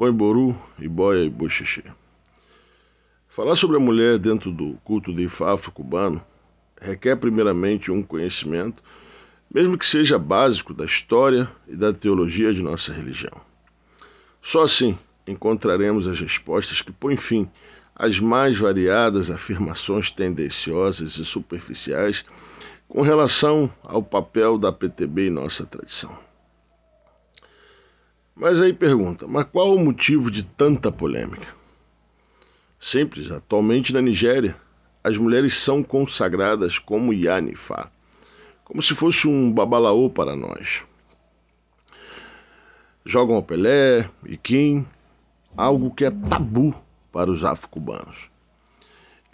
Boiboru, Iboia e Boixixê. Falar sobre a mulher dentro do culto de Ifá cubano requer primeiramente um conhecimento, mesmo que seja básico, da história e da teologia de nossa religião. Só assim encontraremos as respostas que põem fim às mais variadas afirmações tendenciosas e superficiais com relação ao papel da PTB em nossa tradição. Mas aí pergunta, mas qual o motivo de tanta polêmica? Simples, atualmente na Nigéria, as mulheres são consagradas como Yanifá, como se fosse um babalaô para nós. Jogam ao Pelé e algo que é tabu para os afro-cubanos.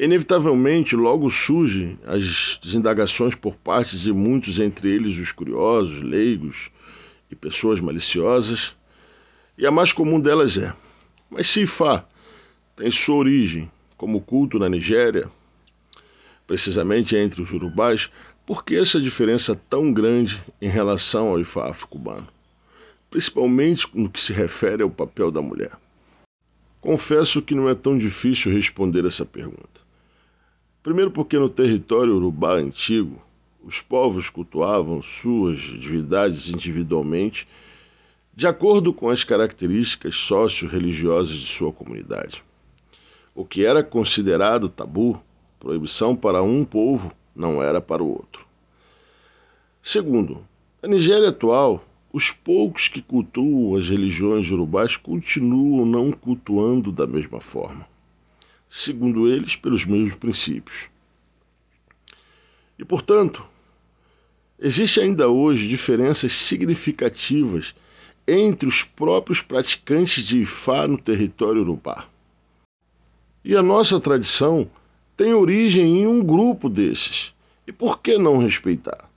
Inevitavelmente, logo surgem as indagações por parte de muitos, entre eles os curiosos, leigos e pessoas maliciosas, e a mais comum delas é: mas se Ifá tem sua origem como culto na Nigéria, precisamente entre os urubás, por que essa diferença tão grande em relação ao Ifá afro-cubano? Principalmente no que se refere ao papel da mulher. Confesso que não é tão difícil responder essa pergunta. Primeiro, porque no território urubá antigo, os povos cultuavam suas divindades individualmente, de acordo com as características socio-religiosas de sua comunidade. O que era considerado tabu, proibição para um povo, não era para o outro. Segundo, a Nigéria atual os poucos que cultuam as religiões urubás continuam não cultuando da mesma forma, segundo eles, pelos mesmos princípios. E, portanto, existe ainda hoje diferenças significativas entre os próprios praticantes de Ifá no território urubá. E a nossa tradição tem origem em um grupo desses. E por que não respeitar?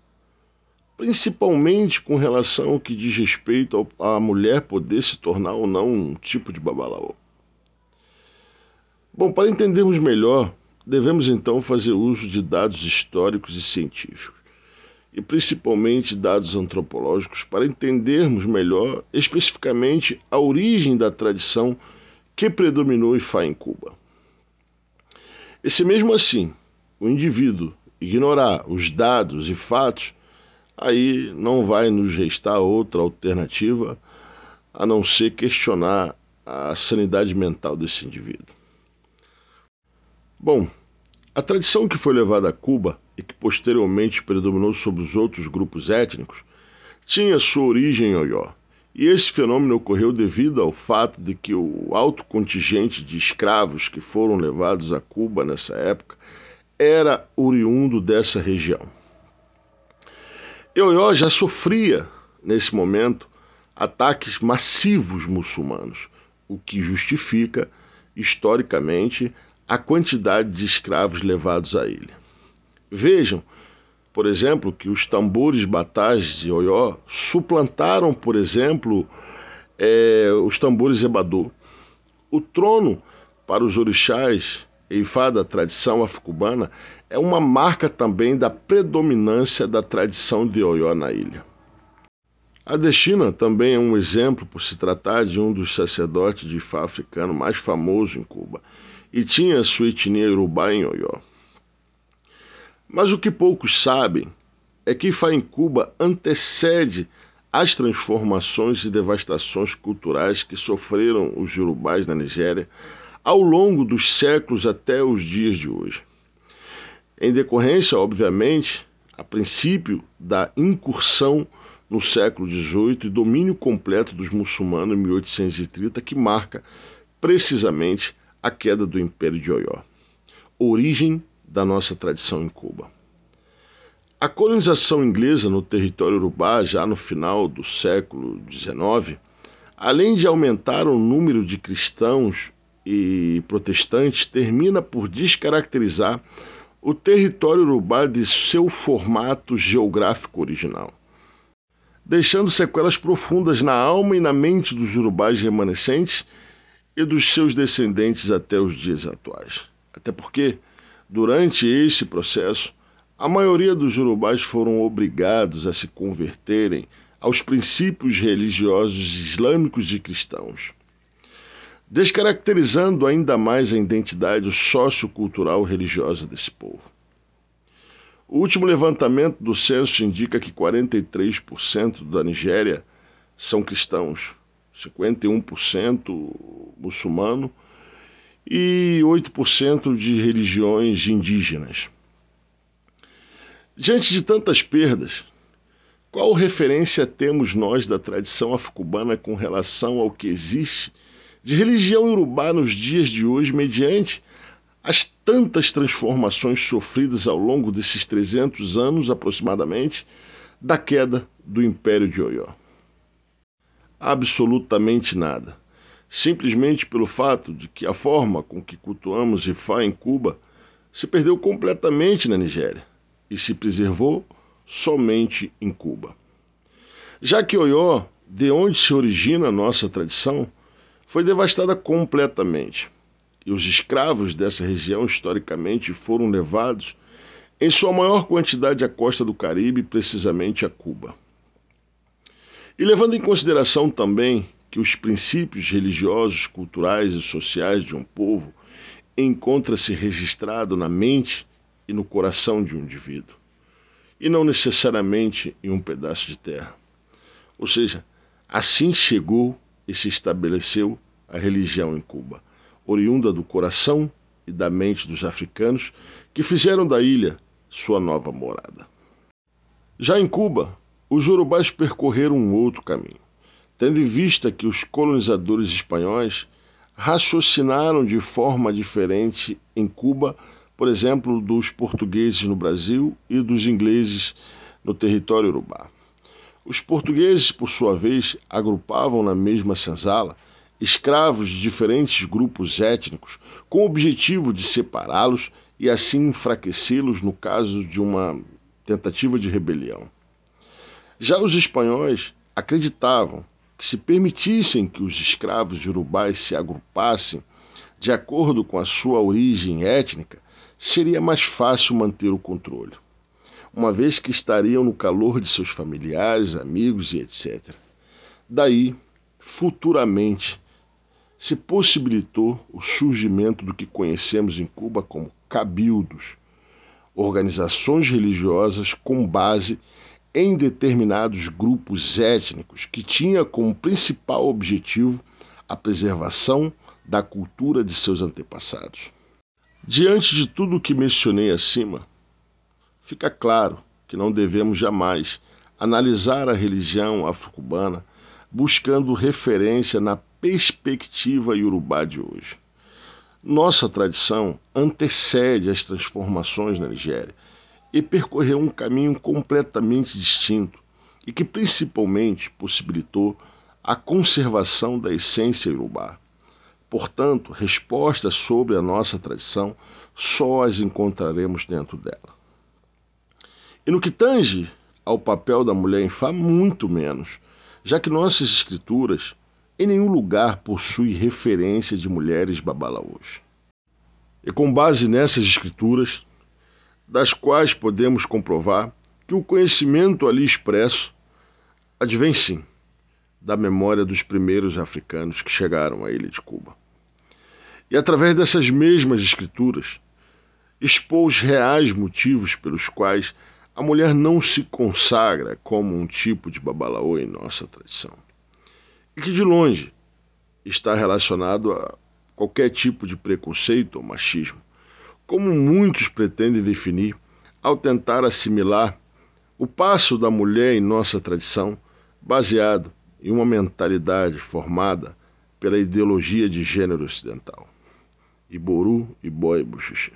principalmente com relação ao que diz respeito à mulher poder se tornar ou não um tipo de babalaô. Bom, para entendermos melhor, devemos então fazer uso de dados históricos e científicos, e principalmente dados antropológicos, para entendermos melhor especificamente a origem da tradição que predominou e faz em Cuba. E se mesmo assim o indivíduo ignorar os dados e fatos, aí não vai nos restar outra alternativa a não ser questionar a sanidade mental desse indivíduo. Bom, a tradição que foi levada a Cuba e que posteriormente predominou sobre os outros grupos étnicos tinha sua origem em Oió. E esse fenômeno ocorreu devido ao fato de que o alto contingente de escravos que foram levados a Cuba nessa época era oriundo dessa região. Ioió já sofria, nesse momento, ataques massivos muçulmanos, o que justifica, historicamente, a quantidade de escravos levados à ilha. Vejam, por exemplo, que os tambores batais de Oió suplantaram, por exemplo, é, os tambores Ebadô. O trono para os orixás Eifá da tradição afro-cubana é uma marca também da predominância da tradição de Oió na ilha. A também é um exemplo por se tratar de um dos sacerdotes de Ifá africano mais famoso em Cuba e tinha sua etnia urubá em Oió. Mas o que poucos sabem é que Ifá em Cuba antecede as transformações e devastações culturais que sofreram os urubás na Nigéria ao longo dos séculos até os dias de hoje em decorrência, obviamente, a princípio da incursão no século XVIII e domínio completo dos muçulmanos em 1830, que marca precisamente a queda do Império de Oió, origem da nossa tradição em Cuba. A colonização inglesa no território urubá, já no final do século XIX, além de aumentar o número de cristãos e protestantes, termina por descaracterizar o território urubá de seu formato geográfico original, deixando sequelas profundas na alma e na mente dos urubás remanescentes e dos seus descendentes até os dias atuais. Até porque, durante esse processo, a maioria dos urubás foram obrigados a se converterem aos princípios religiosos islâmicos e cristãos. descaracterizando ainda mais a identidade sociocultural religiosa desse povo. O último levantamento do censo indica que 43% da Nigéria são cristãos, 51% muçulmano e 8% de religiões indígenas. Diante de tantas perdas, qual referência temos nós da tradição afro-cubana com relação ao que existe de religião urubá nos dias de hoje, mediante as tantas transformações sofridas ao longo desses 300 anos aproximadamente da queda do Império de Oió? Absolutamente nada. Simplesmente pelo fato de que a forma com que cultuamos Ifá em Cuba se perdeu completamente na Nigéria e se preservou somente em Cuba. Já que Oió, de onde se origina a nossa tradição, foi devastada completamente, os escravos dessa região historicamente foram levados em sua maior quantidade à costa do Caribe, precisamente a Cuba. E levando em consideração também que os princípios religiosos, culturais e sociais de um povo encontra-se registrado na mente e no coração de um indivíduo e não necessariamente em um pedaço de terra. Ou seja, assim chegou e se estabeleceu a religião em Cuba, oriunda do coração e da mente dos africanos que fizeram da ilha sua nova morada. Já em Cuba, os urubás percorreram um outro caminho, tendo em vista que os colonizadores espanhóis raciocinaram de forma diferente em Cuba por exemplo, dos portugueses no Brasil e dos ingleses no território urubá. Os portugueses, por sua vez, agrupavam na mesma senzala escravos de diferentes grupos étnicos com o objetivo de separá-los e assim enfraquecê-los no caso de uma tentativa de rebelião. Já os espanhóis acreditavam que se permitissem que os escravos urubais se agrupassem de acordo com a sua origem étnica, seria mais fácil manter o controle, uma vez que estariam no calor de seus familiares, amigos e etc. Daí, futuramente, se possibilitou o surgimento do que conhecemos em Cuba como cabildos, organizações religiosas com base em determinados grupos étnicos que tinha como principal objetivo a preservação da cultura de seus antepassados. Diante de tudo o que mencionei acima, fica claro que não devemos jamais analisar a religião afro-cubana buscando referência na perspectiva iorubá de hoje. Nossa tradição antecede as transformações na Nigéria e percorreu um caminho completamente distinto e que principalmente possibilitou a conservação da essência iorubá. Portanto, respostas sobre a nossa tradição só as encontraremos dentro dela. E no que tange ao papel da mulher em Fá, muito menos, já que nossas escrituras em nenhum lugar possuem referência de mulheres babalaôs. E com base nessas escrituras, das quais podemos comprovar que o conhecimento ali expresso advém sim da memória dos primeiros africanos que chegaram à ilha de Cuba. E através dessas mesmas escrituras, expôs os reais motivos pelos quais a mulher não se consagra como um tipo de babalaô em nossa tradição. E que de longe está relacionado a qualquer tipo de preconceito ou machismo, como muitos pretendem definir ao tentar assimilar o passo da mulher em nossa tradição baseado em uma mentalidade formada pela ideologia de gênero ocidental. Iboru e Boy Buxixi.